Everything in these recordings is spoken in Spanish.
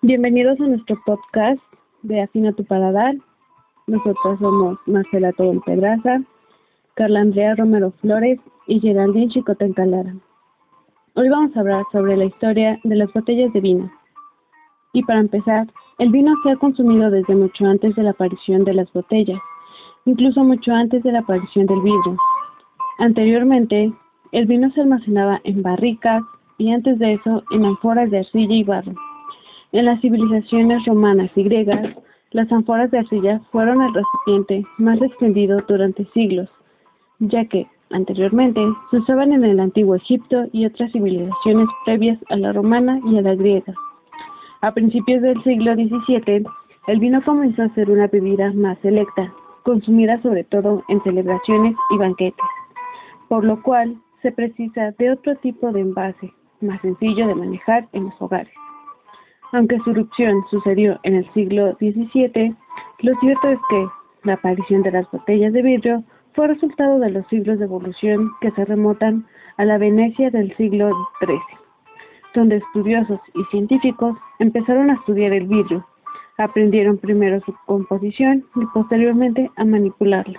Bienvenidos a nuestro podcast de Afina tu Paladar. Nosotros somos Marcela Tobón Pedraza, Carla Andrea Romero Flores y Geraldine Chicote Encalara. Hoy vamos a hablar sobre la historia de las botellas de vino. Y para empezar, el vino se ha consumido desde mucho antes de la aparición de las botellas, incluso mucho antes de la aparición del vidrio. Anteriormente, el vino se almacenaba en barricas y antes de eso en ánforas de arcilla y barro. En las civilizaciones romanas y griegas, las ánforas de arcilla fueron el recipiente más extendido durante siglos, ya que, anteriormente, se usaban en el antiguo Egipto y otras civilizaciones previas a la romana y a la griega. A principios del siglo XVII, el vino comenzó a ser una bebida más selecta, consumida sobre todo en celebraciones y banquetes, por lo cual se precisa de otro tipo de envase, más sencillo de manejar en los hogares. Aunque su erupción sucedió en el siglo XVII, lo cierto es que la aparición de las botellas de vidrio fue resultado de los siglos de evolución que se remontan a la Venecia del siglo XIII, donde estudiosos y científicos empezaron a estudiar el vidrio, aprendieron primero su composición y posteriormente a manipularlo.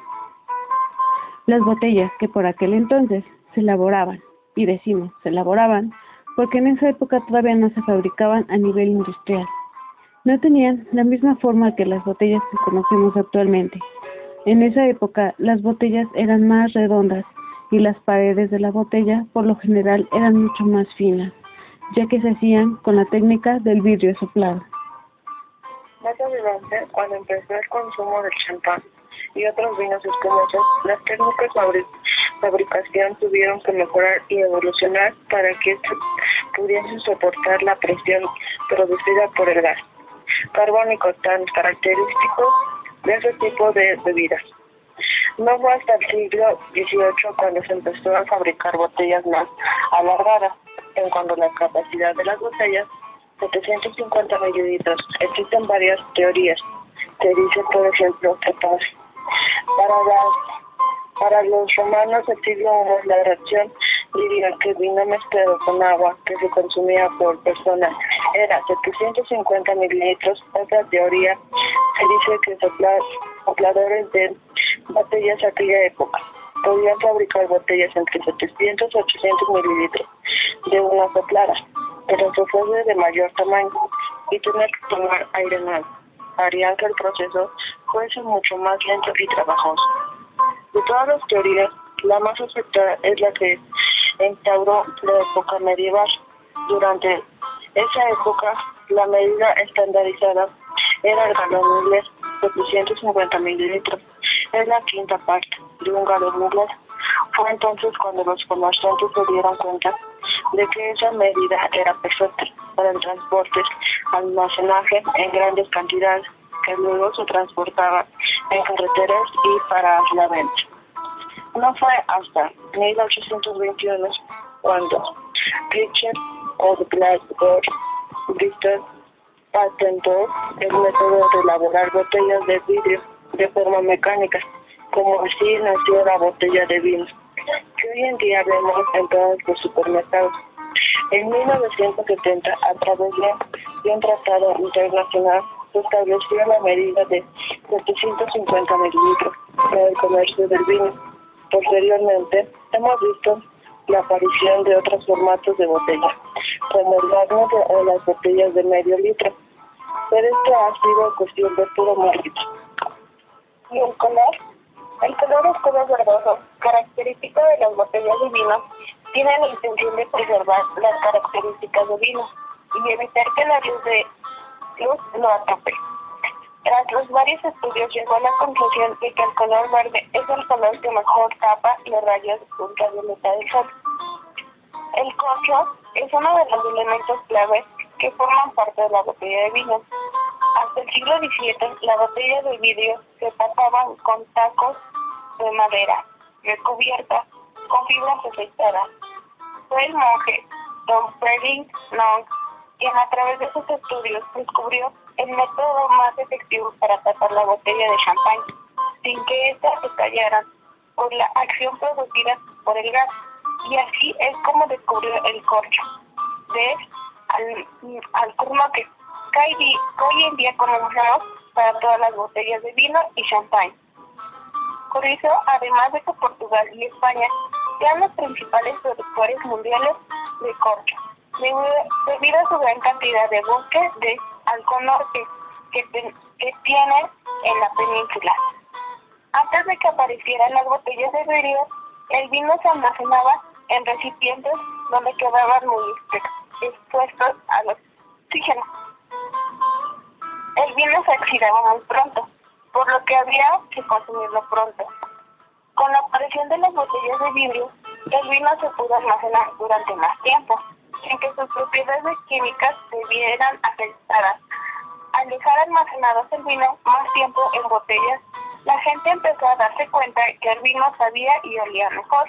Las botellas que por aquel entonces se elaboraban, y decimos se elaboraban, porque en esa época todavía no se fabricaban a nivel industrial. No tenían la misma forma que las botellas que conocemos actualmente. En esa época las botellas eran más redondas y las paredes de la botella por lo general eran mucho más finas, ya que se hacían con la técnica del vidrio soplado. Más adelante, cuando empezó el consumo del champán y otros vinos espumosos, las técnicas fabricación tuvieron que mejorar y evolucionar para que pudiesen soportar la presión producida por el gas carbónico tan característico de ese tipo de bebidas. No fue hasta el siglo XVIII cuando se empezó a fabricar botellas más alargadas, en cuanto la capacidad de las botellas, 750 mililitros. Existen varias teorías que dicen, por ejemplo, que para las para los romanos del siglo I la reacción diría que vino mezclado con agua que se consumía por persona era 750 mililitros. Otra teoría se dice que sopladores de botellas de aquella época podían fabricar botellas entre 700 y 800 mililitros de una soplada, pero se fuese de mayor tamaño y tener que tomar aire nuevo harían que el proceso fuese mucho más lento y trabajoso. De todas las teorías, la más aceptada es la que instauró la época medieval. Durante esa época, la medida estandarizada era el galón inglés de 250 mililitros. Es la quinta parte de un galón inglés. Fue entonces cuando los comerciantes se dieron cuenta de que esa medida era perfecta para el transporte, almacenaje en grandes cantidades que luego se transportaba en carreteras y para la venta. No fue hasta 1821 cuando Richard Glasgow Bristol patentó el método de elaborar botellas de vidrio de forma mecánica, como así nació la botella de vino, que hoy en día vemos en todos los supermercados. En 1970, a través de un tratado internacional, se estableció la medida de 750 mililitros para el comercio del vino. Posteriormente, hemos visto la aparición de otros formatos de botella, como el o las botellas de medio litro. Pero esto ha sido cuestión de puro marketing. ¿Y el color? El color color verdoso, característico de las botellas de vino, tiene la intención de preservar las características de vino y evitar que la luz de luz lo atrape. Tras los varios estudios llegó a la conclusión de que el color verde es el color que mejor tapa los rayos ultravioleta del sol. El corcho es uno de los elementos claves que forman parte de la botella de vino. Hasta el siglo XVII, la botella de vidrio se tapaba con tacos de madera recubierta con fibras afeitadas. Fue el monje Don Frederick Long quien a través de sus estudios descubrió el método más efectivo para tapar la botella de champán sin que ésta se tallara por la acción producida por el gas. Y así es como descubrió el corcho. De al, al que hoy en día conocemos para todas las botellas de vino y champagne. Por además de que Portugal y España sean los principales productores mundiales de corcho, debido a su gran cantidad de bosques de alcohol norte que, que tienen en la península. Antes de que aparecieran las botellas de vidrio, el vino se almacenaba en recipientes donde quedaban muy expuestos al oxígeno. El vino se oxidaba muy pronto, por lo que había que consumirlo pronto. Con la aparición de las botellas de vidrio, el vino se pudo almacenar durante más tiempo, sin que sus propiedades químicas se vieran afectadas. Al dejar almacenados el vino más tiempo en botellas, la gente empezó a darse cuenta que el vino sabía y olía mejor.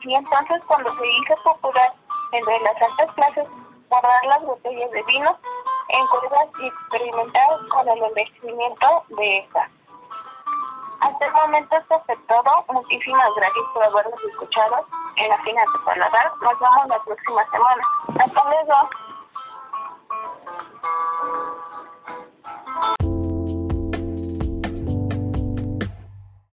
Y entonces cuando se hizo popular entre las altas clases guardar las botellas de vino en curvas y experimentar con el envejecimiento de estas. Hasta el momento esto fue todo. Muchísimas gracias por habernos escuchado en la final de Paladar. Nos vemos la próxima semana. Hasta luego.